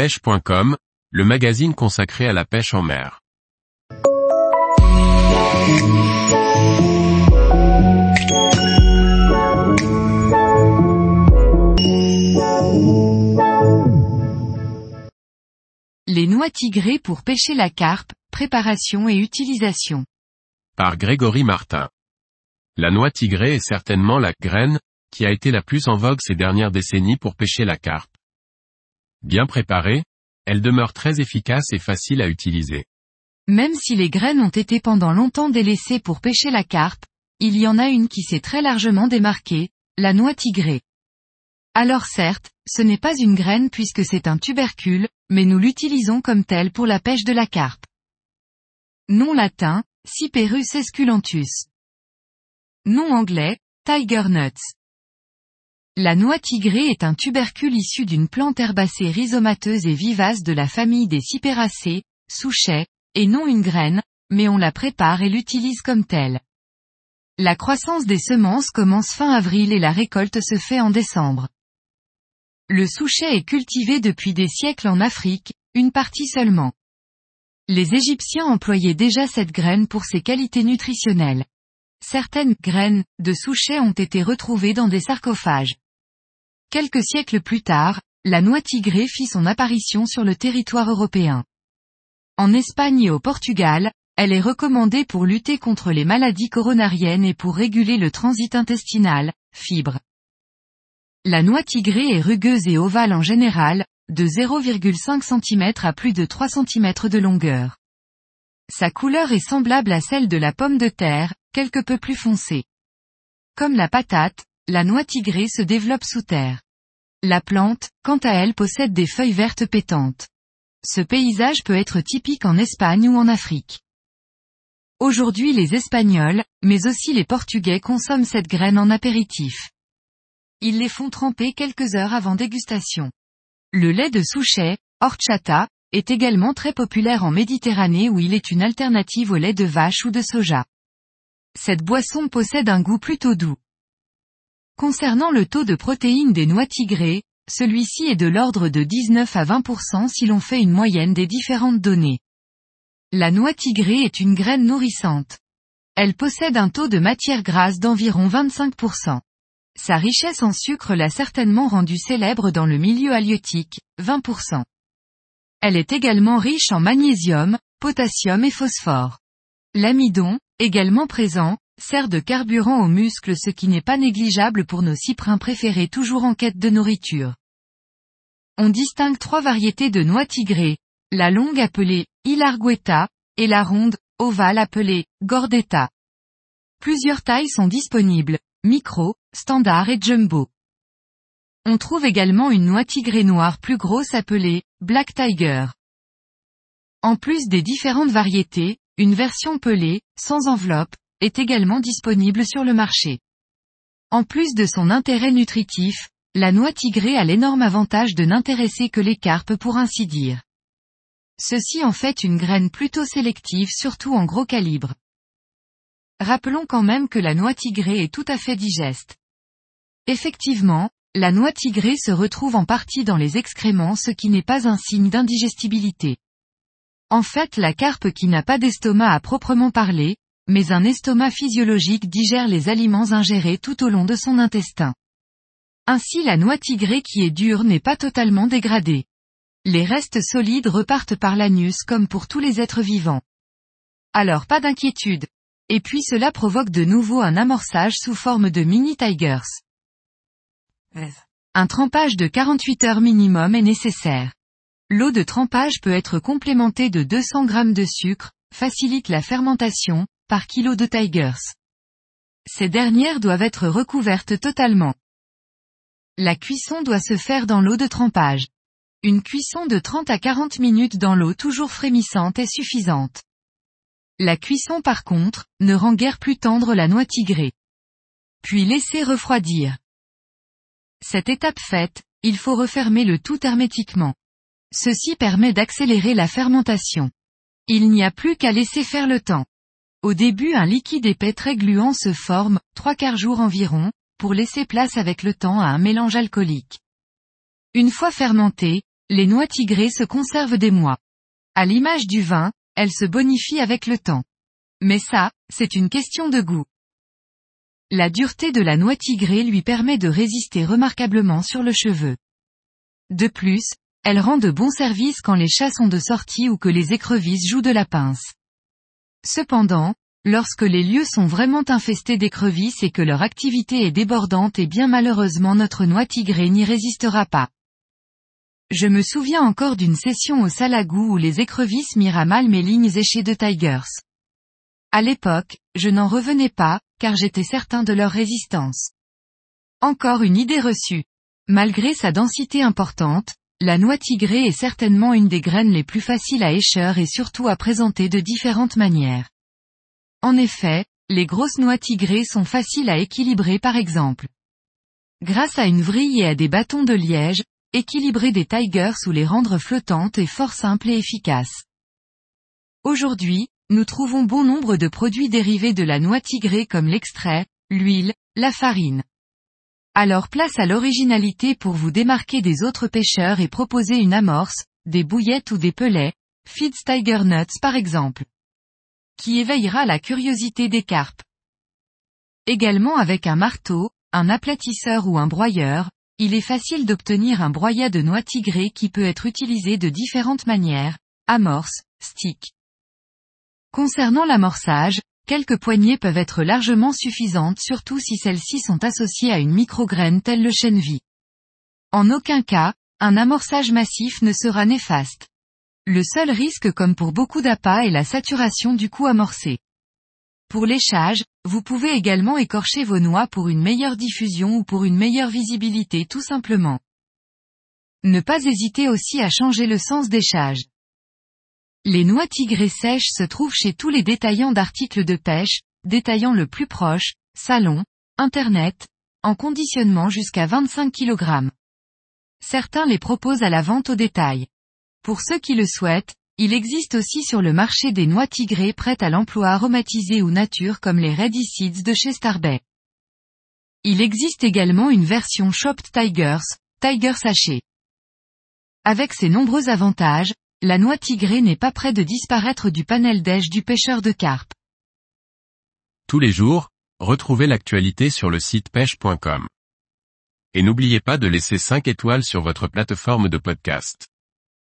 pêche.com, le magazine consacré à la pêche en mer. Les noix tigrées pour pêcher la carpe, préparation et utilisation. Par Grégory Martin. La noix tigrée est certainement la graine, qui a été la plus en vogue ces dernières décennies pour pêcher la carpe. Bien préparée, elle demeure très efficace et facile à utiliser. Même si les graines ont été pendant longtemps délaissées pour pêcher la carpe, il y en a une qui s'est très largement démarquée, la noix tigrée. Alors certes, ce n'est pas une graine puisque c'est un tubercule, mais nous l'utilisons comme tel pour la pêche de la carpe. Nom latin, Cyperus esculentus. Nom anglais, tiger nuts. La noix tigrée est un tubercule issu d'une plante herbacée rhizomateuse et vivace de la famille des cyperacées, souchets, et non une graine, mais on la prépare et l'utilise comme telle. La croissance des semences commence fin avril et la récolte se fait en décembre. Le souchet est cultivé depuis des siècles en Afrique, une partie seulement. Les Égyptiens employaient déjà cette graine pour ses qualités nutritionnelles. Certaines graines de souchet ont été retrouvées dans des sarcophages. Quelques siècles plus tard, la noix tigrée fit son apparition sur le territoire européen. En Espagne et au Portugal, elle est recommandée pour lutter contre les maladies coronariennes et pour réguler le transit intestinal, fibres. La noix tigrée est rugueuse et ovale en général, de 0,5 cm à plus de 3 cm de longueur. Sa couleur est semblable à celle de la pomme de terre, quelque peu plus foncée. Comme la patate, la noix tigrée se développe sous terre. La plante, quant à elle possède des feuilles vertes pétantes. Ce paysage peut être typique en Espagne ou en Afrique. Aujourd'hui les Espagnols, mais aussi les Portugais consomment cette graine en apéritif. Ils les font tremper quelques heures avant dégustation. Le lait de souchet, horchata, est également très populaire en Méditerranée où il est une alternative au lait de vache ou de soja. Cette boisson possède un goût plutôt doux. Concernant le taux de protéines des noix tigrées, celui-ci est de l'ordre de 19 à 20% si l'on fait une moyenne des différentes données. La noix tigrée est une graine nourrissante. Elle possède un taux de matière grasse d'environ 25%. Sa richesse en sucre l'a certainement rendue célèbre dans le milieu halieutique, 20%. Elle est également riche en magnésium, potassium et phosphore. L'amidon, également présent, sert de carburant aux muscles ce qui n'est pas négligeable pour nos cyprins préférés toujours en quête de nourriture. On distingue trois variétés de noix tigrées, la longue appelée Ilargueta, et la ronde, ovale appelée Gordetta. Plusieurs tailles sont disponibles, micro, standard et jumbo. On trouve également une noix tigrée noire plus grosse appelée Black Tiger. En plus des différentes variétés, une version pelée, sans enveloppe, est également disponible sur le marché. En plus de son intérêt nutritif, la noix tigrée a l'énorme avantage de n'intéresser que les carpes pour ainsi dire. Ceci en fait une graine plutôt sélective surtout en gros calibre. Rappelons quand même que la noix tigrée est tout à fait digeste. Effectivement, la noix tigrée se retrouve en partie dans les excréments ce qui n'est pas un signe d'indigestibilité. En fait la carpe qui n'a pas d'estomac à proprement parler, mais un estomac physiologique digère les aliments ingérés tout au long de son intestin. Ainsi la noix tigrée qui est dure n'est pas totalement dégradée. Les restes solides repartent par l'anus comme pour tous les êtres vivants. Alors pas d'inquiétude. Et puis cela provoque de nouveau un amorçage sous forme de mini tigers. Un trempage de 48 heures minimum est nécessaire. L'eau de trempage peut être complémentée de 200 g de sucre, facilite la fermentation, par kilo de tigers. Ces dernières doivent être recouvertes totalement. La cuisson doit se faire dans l'eau de trempage. Une cuisson de 30 à 40 minutes dans l'eau toujours frémissante est suffisante. La cuisson par contre, ne rend guère plus tendre la noix tigrée. Puis laisser refroidir. Cette étape faite, il faut refermer le tout hermétiquement. Ceci permet d'accélérer la fermentation. Il n'y a plus qu'à laisser faire le temps. Au début un liquide épais très gluant se forme, trois quarts jour environ, pour laisser place avec le temps à un mélange alcoolique. Une fois fermenté, les noix tigrées se conservent des mois. À l'image du vin, elles se bonifient avec le temps. Mais ça, c'est une question de goût. La dureté de la noix tigrée lui permet de résister remarquablement sur le cheveu. De plus, elle rend de bons services quand les chats sont de sortie ou que les écrevisses jouent de la pince. Cependant, lorsque les lieux sont vraiment infestés d'écrevisses et que leur activité est débordante et bien malheureusement notre noix tigrée n'y résistera pas. Je me souviens encore d'une session au Salagou où les écrevisses mirent à mal mes lignes échées de Tigers. À l'époque, je n'en revenais pas, car j'étais certain de leur résistance. Encore une idée reçue. Malgré sa densité importante, la noix tigrée est certainement une des graines les plus faciles à écheur et surtout à présenter de différentes manières. En effet, les grosses noix tigrées sont faciles à équilibrer par exemple. Grâce à une vrille et à des bâtons de liège, équilibrer des tigers ou les rendre flottantes est fort simple et efficace. Aujourd'hui, nous trouvons bon nombre de produits dérivés de la noix tigrée comme l'extrait, l'huile, la farine. Alors place à l'originalité pour vous démarquer des autres pêcheurs et proposer une amorce, des bouillettes ou des pelets, Feeds Tiger Nuts par exemple. Qui éveillera la curiosité des carpes. Également avec un marteau, un aplatisseur ou un broyeur, il est facile d'obtenir un broyat de noix tigrée qui peut être utilisé de différentes manières, amorce, stick, Concernant l'amorçage, quelques poignées peuvent être largement suffisantes surtout si celles-ci sont associées à une micrograine telle le chènevis. En aucun cas, un amorçage massif ne sera néfaste. Le seul risque comme pour beaucoup d'appâts est la saturation du coup amorcé. Pour l'échage, vous pouvez également écorcher vos noix pour une meilleure diffusion ou pour une meilleure visibilité tout simplement. Ne pas hésiter aussi à changer le sens d'échage. Les noix tigrées sèches se trouvent chez tous les détaillants d'articles de pêche, détaillants le plus proche, salon, internet, en conditionnement jusqu'à 25 kg. Certains les proposent à la vente au détail. Pour ceux qui le souhaitent, il existe aussi sur le marché des noix tigrées prêtes à l'emploi aromatisées ou nature comme les Ready Seeds de chez Starbay. Il existe également une version Chopped Tigers, Tiger Sachet. Avec ses nombreux avantages, la noix tigrée n'est pas près de disparaître du panel d'èche du pêcheur de carpe. Tous les jours, retrouvez l'actualité sur le site pêche.com. Et n'oubliez pas de laisser 5 étoiles sur votre plateforme de podcast.